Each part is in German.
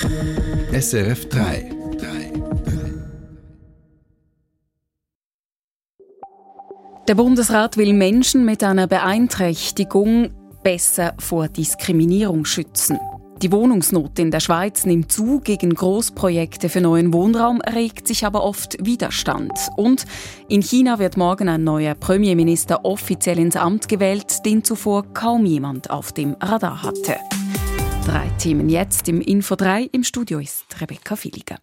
SRF 3. Der Bundesrat will Menschen mit einer Beeinträchtigung besser vor Diskriminierung schützen. Die Wohnungsnot in der Schweiz nimmt zu. Gegen Großprojekte für neuen Wohnraum regt sich aber oft Widerstand. Und in China wird morgen ein neuer Premierminister offiziell ins Amt gewählt, den zuvor kaum jemand auf dem Radar hatte. Drei Themen jetzt im Info 3. Im Studio ist Rebecca Villiger.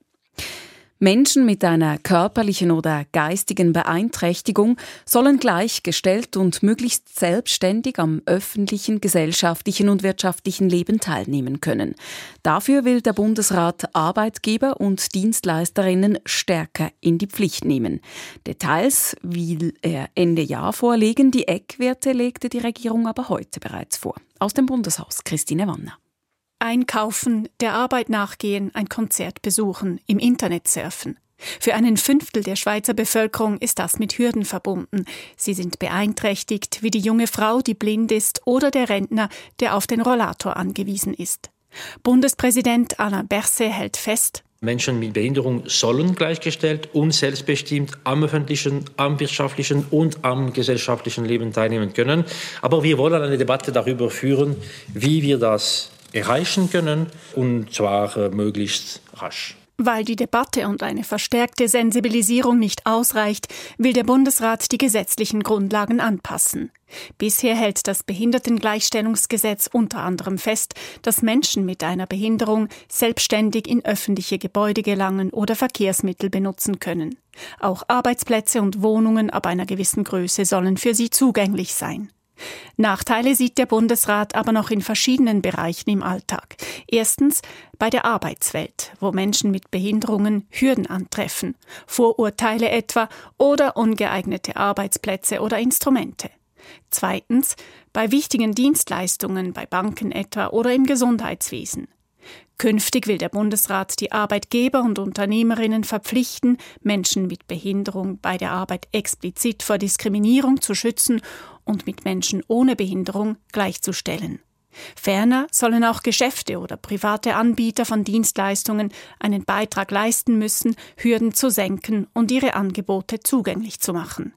Menschen mit einer körperlichen oder geistigen Beeinträchtigung sollen gleichgestellt und möglichst selbstständig am öffentlichen, gesellschaftlichen und wirtschaftlichen Leben teilnehmen können. Dafür will der Bundesrat Arbeitgeber und Dienstleisterinnen stärker in die Pflicht nehmen. Details will er Ende Jahr vorlegen. Die Eckwerte legte die Regierung aber heute bereits vor. Aus dem Bundeshaus Christine Wanner. Einkaufen, der Arbeit nachgehen, ein Konzert besuchen, im Internet surfen. Für einen Fünftel der Schweizer Bevölkerung ist das mit Hürden verbunden. Sie sind beeinträchtigt, wie die junge Frau, die blind ist, oder der Rentner, der auf den Rollator angewiesen ist. Bundespräsident Alain Berset hält fest, Menschen mit Behinderung sollen gleichgestellt und selbstbestimmt am öffentlichen, am wirtschaftlichen und am gesellschaftlichen Leben teilnehmen können. Aber wir wollen eine Debatte darüber führen, wie wir das erreichen können und zwar äh, möglichst rasch. Weil die Debatte und eine verstärkte Sensibilisierung nicht ausreicht, will der Bundesrat die gesetzlichen Grundlagen anpassen. Bisher hält das Behindertengleichstellungsgesetz unter anderem fest, dass Menschen mit einer Behinderung selbstständig in öffentliche Gebäude gelangen oder Verkehrsmittel benutzen können. Auch Arbeitsplätze und Wohnungen ab einer gewissen Größe sollen für sie zugänglich sein. Nachteile sieht der Bundesrat aber noch in verschiedenen Bereichen im Alltag. Erstens bei der Arbeitswelt, wo Menschen mit Behinderungen Hürden antreffen, Vorurteile etwa oder ungeeignete Arbeitsplätze oder Instrumente. Zweitens bei wichtigen Dienstleistungen, bei Banken etwa oder im Gesundheitswesen. Künftig will der Bundesrat die Arbeitgeber und Unternehmerinnen verpflichten, Menschen mit Behinderung bei der Arbeit explizit vor Diskriminierung zu schützen und mit Menschen ohne Behinderung gleichzustellen. Ferner sollen auch Geschäfte oder private Anbieter von Dienstleistungen einen Beitrag leisten müssen, Hürden zu senken und ihre Angebote zugänglich zu machen.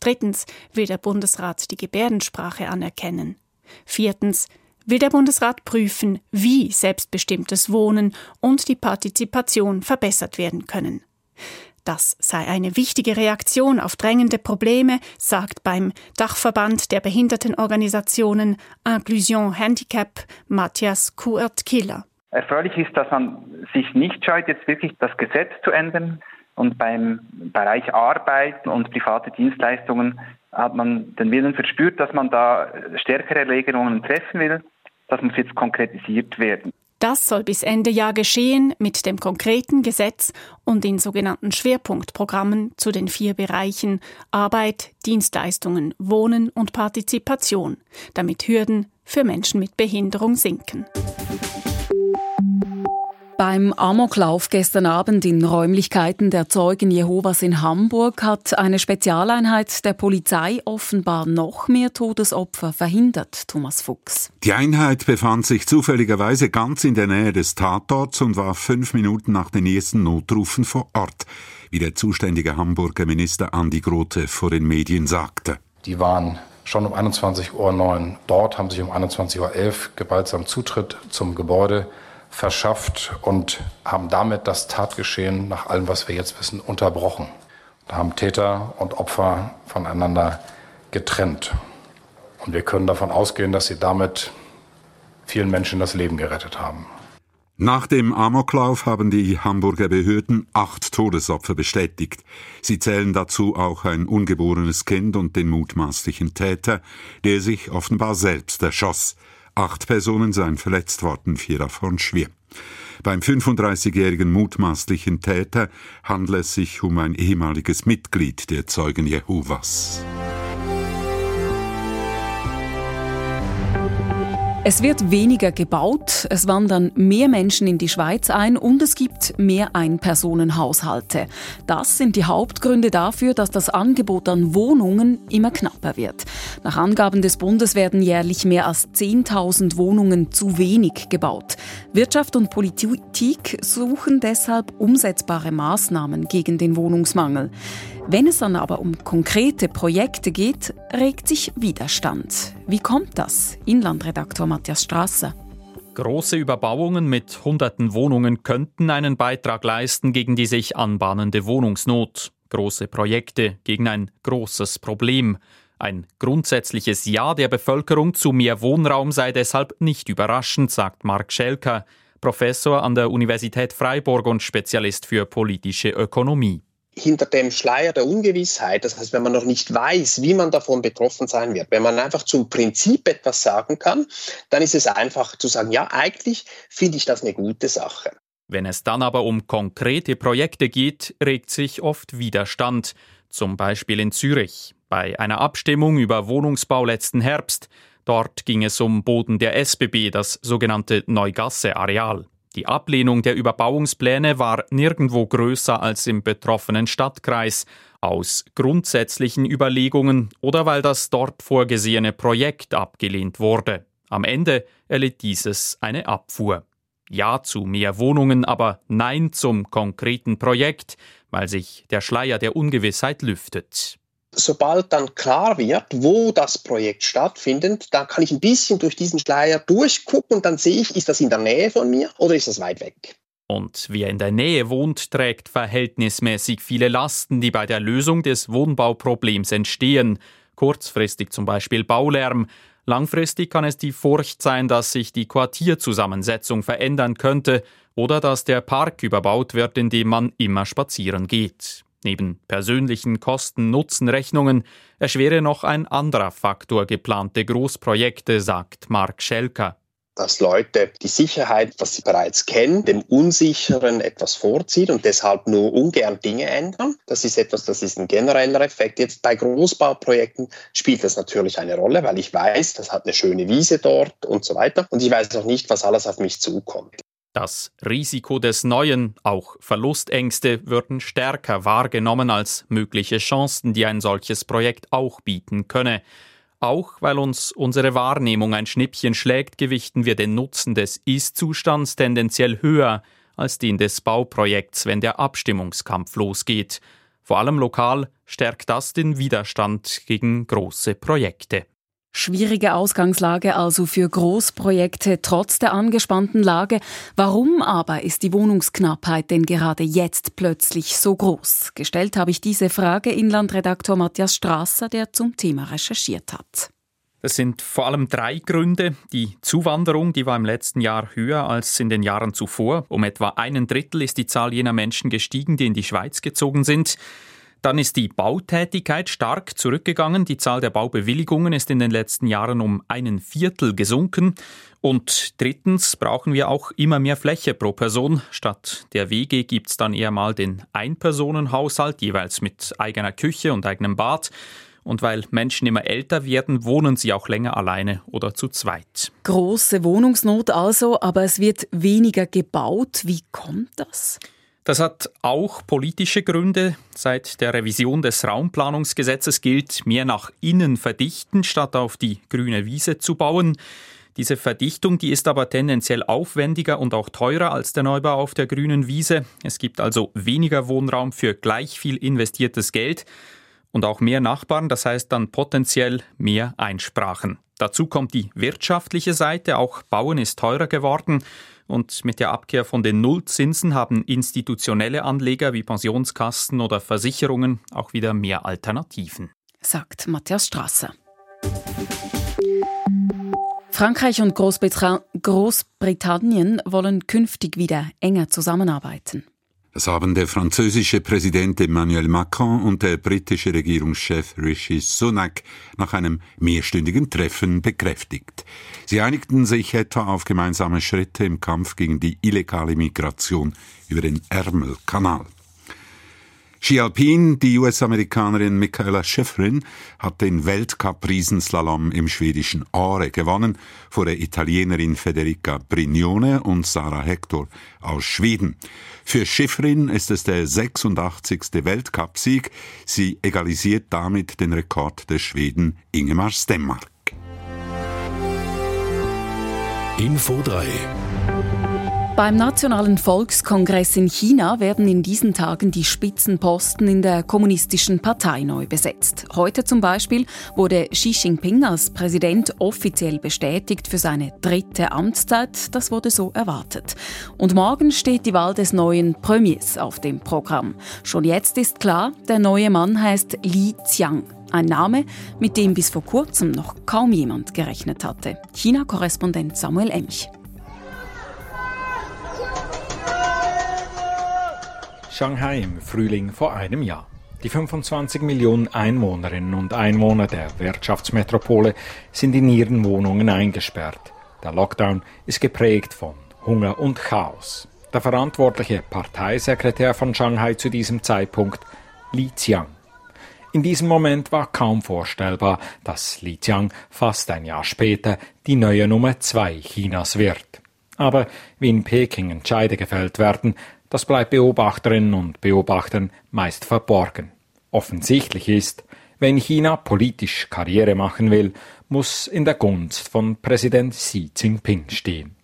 Drittens will der Bundesrat die Gebärdensprache anerkennen. Viertens will der Bundesrat prüfen, wie selbstbestimmtes Wohnen und die Partizipation verbessert werden können. Das sei eine wichtige Reaktion auf drängende Probleme, sagt beim Dachverband der Behindertenorganisationen Inclusion Handicap Matthias Kuert-Killer. Erfreulich ist, dass man sich nicht scheut, jetzt wirklich das Gesetz zu ändern. Und beim Bereich Arbeit und private Dienstleistungen hat man den Willen verspürt, dass man da stärkere Regelungen treffen will. Das muss jetzt konkretisiert werden. Das soll bis Ende Jahr geschehen mit dem konkreten Gesetz und in sogenannten Schwerpunktprogrammen zu den vier Bereichen Arbeit, Dienstleistungen, Wohnen und Partizipation, damit Hürden für Menschen mit Behinderung sinken. Beim Amoklauf gestern Abend in Räumlichkeiten der Zeugen Jehovas in Hamburg hat eine Spezialeinheit der Polizei offenbar noch mehr Todesopfer verhindert, Thomas Fuchs. Die Einheit befand sich zufälligerweise ganz in der Nähe des Tatorts und war fünf Minuten nach den ersten Notrufen vor Ort, wie der zuständige Hamburger Minister Andi Grote vor den Medien sagte. Die waren schon um 21.09 Uhr dort, haben sich um 21.11 Uhr gewaltsam Zutritt zum Gebäude verschafft und haben damit das Tatgeschehen nach allem, was wir jetzt wissen, unterbrochen. Da haben Täter und Opfer voneinander getrennt. Und wir können davon ausgehen, dass sie damit vielen Menschen das Leben gerettet haben. Nach dem Amoklauf haben die Hamburger Behörden acht Todesopfer bestätigt. Sie zählen dazu auch ein ungeborenes Kind und den mutmaßlichen Täter, der sich offenbar selbst erschoss. Acht Personen seien verletzt worden, vier davon schwer. Beim 35-jährigen mutmaßlichen Täter handelt es sich um ein ehemaliges Mitglied der Zeugen Jehovas. Es wird weniger gebaut, es wandern mehr Menschen in die Schweiz ein und es gibt mehr Einpersonenhaushalte. Das sind die Hauptgründe dafür, dass das Angebot an Wohnungen immer knapper wird. Nach Angaben des Bundes werden jährlich mehr als 10.000 Wohnungen zu wenig gebaut. Wirtschaft und Politik suchen deshalb umsetzbare Maßnahmen gegen den Wohnungsmangel. Wenn es dann aber um konkrete Projekte geht, regt sich Widerstand. Wie kommt das? Inlandredaktor Matthias Strasser. Große Überbauungen mit hunderten Wohnungen könnten einen Beitrag leisten gegen die sich anbahnende Wohnungsnot. Große Projekte gegen ein großes Problem. Ein grundsätzliches Ja der Bevölkerung zu mehr Wohnraum sei deshalb nicht überraschend, sagt Mark Schelker, Professor an der Universität Freiburg und Spezialist für politische Ökonomie hinter dem Schleier der Ungewissheit, das heißt, wenn man noch nicht weiß, wie man davon betroffen sein wird, wenn man einfach zum Prinzip etwas sagen kann, dann ist es einfach zu sagen, ja, eigentlich finde ich das eine gute Sache. Wenn es dann aber um konkrete Projekte geht, regt sich oft Widerstand, zum Beispiel in Zürich. Bei einer Abstimmung über Wohnungsbau letzten Herbst, dort ging es um Boden der SBB, das sogenannte Neugasse-Areal. Die Ablehnung der Überbauungspläne war nirgendwo größer als im betroffenen Stadtkreis, aus grundsätzlichen Überlegungen oder weil das dort vorgesehene Projekt abgelehnt wurde. Am Ende erlitt dieses eine Abfuhr. Ja zu mehr Wohnungen, aber Nein zum konkreten Projekt, weil sich der Schleier der Ungewissheit lüftet sobald dann klar wird, wo das Projekt stattfindet, dann kann ich ein bisschen durch diesen Schleier durchgucken und dann sehe ich, ist das in der Nähe von mir oder ist das weit weg. Und wer in der Nähe wohnt, trägt verhältnismäßig viele Lasten, die bei der Lösung des Wohnbauproblems entstehen. Kurzfristig zum Beispiel Baulärm. Langfristig kann es die Furcht sein, dass sich die Quartierzusammensetzung verändern könnte oder dass der Park überbaut wird, in dem man immer spazieren geht. Neben persönlichen Kosten-Nutzen-Rechnungen erschwere noch ein anderer Faktor geplante Großprojekte, sagt Mark Schelker dass Leute die Sicherheit, was sie bereits kennen, dem Unsicheren etwas vorziehen und deshalb nur ungern Dinge ändern. Das ist etwas, das ist ein genereller Effekt. Jetzt bei Großbauprojekten spielt das natürlich eine Rolle, weil ich weiß, das hat eine schöne Wiese dort und so weiter. Und ich weiß noch nicht, was alles auf mich zukommt. Das Risiko des Neuen, auch Verlustängste, würden stärker wahrgenommen als mögliche Chancen, die ein solches Projekt auch bieten könne. Auch weil uns unsere Wahrnehmung ein Schnippchen schlägt, gewichten wir den Nutzen des Ist-Zustands tendenziell höher als den des Bauprojekts, wenn der Abstimmungskampf losgeht. Vor allem lokal stärkt das den Widerstand gegen große Projekte. Schwierige Ausgangslage also für Großprojekte trotz der angespannten Lage. Warum aber ist die Wohnungsknappheit denn gerade jetzt plötzlich so groß? Gestellt habe ich diese Frage Inlandredaktor Matthias Strasser, der zum Thema recherchiert hat. Es sind vor allem drei Gründe. Die Zuwanderung, die war im letzten Jahr höher als in den Jahren zuvor. Um etwa einen Drittel ist die Zahl jener Menschen gestiegen, die in die Schweiz gezogen sind. Dann ist die Bautätigkeit stark zurückgegangen. Die Zahl der Baubewilligungen ist in den letzten Jahren um einen Viertel gesunken. Und drittens brauchen wir auch immer mehr Fläche pro Person. Statt der WG gibt es dann eher mal den Einpersonenhaushalt, jeweils mit eigener Küche und eigenem Bad. Und weil Menschen immer älter werden, wohnen sie auch länger alleine oder zu zweit. Große Wohnungsnot also, aber es wird weniger gebaut. Wie kommt das? Das hat auch politische Gründe. Seit der Revision des Raumplanungsgesetzes gilt, mehr nach innen verdichten, statt auf die grüne Wiese zu bauen. Diese Verdichtung, die ist aber tendenziell aufwendiger und auch teurer als der Neubau auf der grünen Wiese. Es gibt also weniger Wohnraum für gleich viel investiertes Geld und auch mehr Nachbarn, das heißt dann potenziell mehr Einsprachen. Dazu kommt die wirtschaftliche Seite, auch Bauen ist teurer geworden. Und mit der Abkehr von den Nullzinsen haben institutionelle Anleger wie Pensionskassen oder Versicherungen auch wieder mehr Alternativen. Sagt Matthias Strasser. Frankreich und Großbritannien wollen künftig wieder enger zusammenarbeiten. Das haben der französische Präsident Emmanuel Macron und der britische Regierungschef Rishi Sunak nach einem mehrstündigen Treffen bekräftigt. Sie einigten sich etwa auf gemeinsame Schritte im Kampf gegen die illegale Migration über den Ärmelkanal. Ski Alpin, die US-Amerikanerin Michaela Schifrin hat den Weltcup-Riesenslalom im schwedischen Aare gewonnen, vor der Italienerin Federica Brignone und Sarah Hector aus Schweden. Für Schifrin ist es der 86. Weltcupsieg. Sie egalisiert damit den Rekord des Schweden Ingemar Stenmark. Info 3 beim Nationalen Volkskongress in China werden in diesen Tagen die Spitzenposten in der Kommunistischen Partei neu besetzt. Heute zum Beispiel wurde Xi Jinping als Präsident offiziell bestätigt für seine dritte Amtszeit. Das wurde so erwartet. Und morgen steht die Wahl des neuen Premiers auf dem Programm. Schon jetzt ist klar, der neue Mann heißt Li Qiang. Ein Name, mit dem bis vor kurzem noch kaum jemand gerechnet hatte. China-Korrespondent Samuel Emch. Shanghai im Frühling vor einem Jahr. Die 25 Millionen Einwohnerinnen und Einwohner der Wirtschaftsmetropole sind in ihren Wohnungen eingesperrt. Der Lockdown ist geprägt von Hunger und Chaos. Der verantwortliche Parteisekretär von Shanghai zu diesem Zeitpunkt, Li Qiang. In diesem Moment war kaum vorstellbar, dass Li Qiang fast ein Jahr später die neue Nummer zwei Chinas wird. Aber wie in Peking Entscheide gefällt werden, das bleibt Beobachterinnen und Beobachtern meist verborgen. Offensichtlich ist, wenn China politisch Karriere machen will, muss in der Gunst von Präsident Xi Jinping stehen.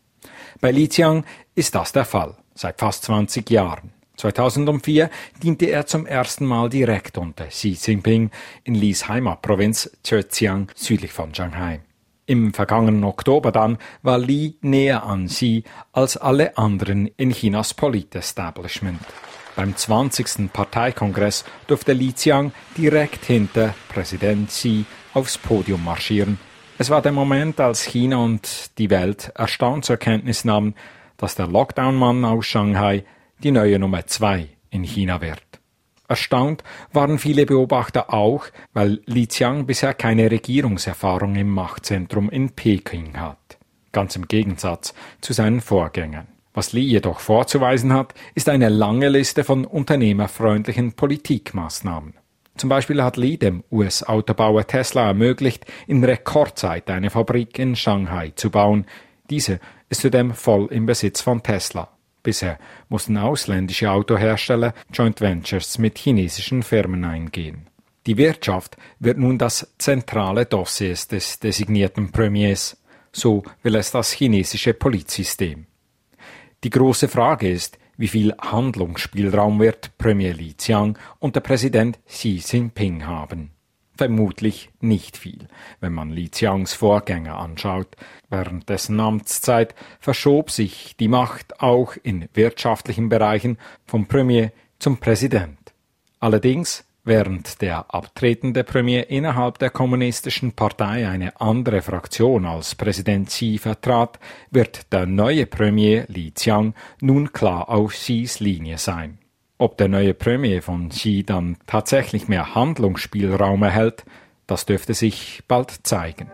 Bei Li Qiang ist das der Fall, seit fast 20 Jahren. 2004 diente er zum ersten Mal direkt unter Xi Jinping in Lis Heimatprovinz Zhejiang südlich von Shanghai. Im vergangenen Oktober dann war Li näher an Xi als alle anderen in Chinas Politestablishment. Beim 20. Parteikongress durfte Li Qiang direkt hinter Präsident Xi aufs Podium marschieren. Es war der Moment, als China und die Welt erstaunt zur Kenntnis nahmen, dass der Lockdown-Mann aus Shanghai die neue Nummer zwei in China wird. Erstaunt waren viele Beobachter auch, weil Li Qiang bisher keine Regierungserfahrung im Machtzentrum in Peking hat. Ganz im Gegensatz zu seinen Vorgängern. Was Li jedoch vorzuweisen hat, ist eine lange Liste von unternehmerfreundlichen Politikmaßnahmen. Zum Beispiel hat Li dem US-Autobauer Tesla ermöglicht, in Rekordzeit eine Fabrik in Shanghai zu bauen. Diese ist zudem voll im Besitz von Tesla. Bisher mussten ausländische Autohersteller Joint Ventures mit chinesischen Firmen eingehen. Die Wirtschaft wird nun das zentrale Dossier des designierten Premiers, so will es das chinesische Polizsystem. Die große Frage ist, wie viel Handlungsspielraum wird Premier Li Qiang und der Präsident Xi Jinping haben. Vermutlich nicht viel, wenn man Li Qiangs Vorgänger anschaut. Während dessen Amtszeit verschob sich die Macht auch in wirtschaftlichen Bereichen vom Premier zum Präsident. Allerdings, während der abtretende Premier innerhalb der kommunistischen Partei eine andere Fraktion als Präsident Xi vertrat, wird der neue Premier Li Qiang nun klar auf Xis Linie sein. Ob der neue Premier von Xi dann tatsächlich mehr Handlungsspielraum erhält, das dürfte sich bald zeigen.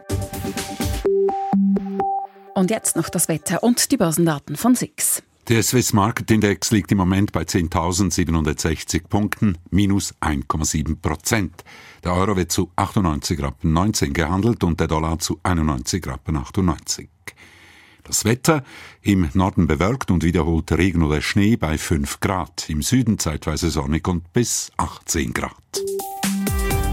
Und jetzt noch das Wetter und die Börsendaten von SIX. Der Swiss Market Index liegt im Moment bei 10.760 Punkten, minus 1,7 Prozent. Der Euro wird zu 98 Rappen 19 gehandelt und der Dollar zu 91 Rappen 98. Das Wetter im Norden bewölkt und wiederholt Regen oder Schnee bei 5 Grad, im Süden zeitweise sonnig und bis 18 Grad.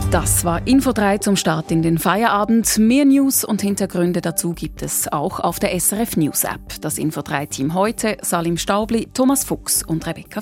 Das war Info 3 zum Start in den Feierabend. Mehr News und Hintergründe dazu gibt es auch auf der SRF News App. Das Info 3 Team heute Salim Staubli, Thomas Fuchs und Rebecca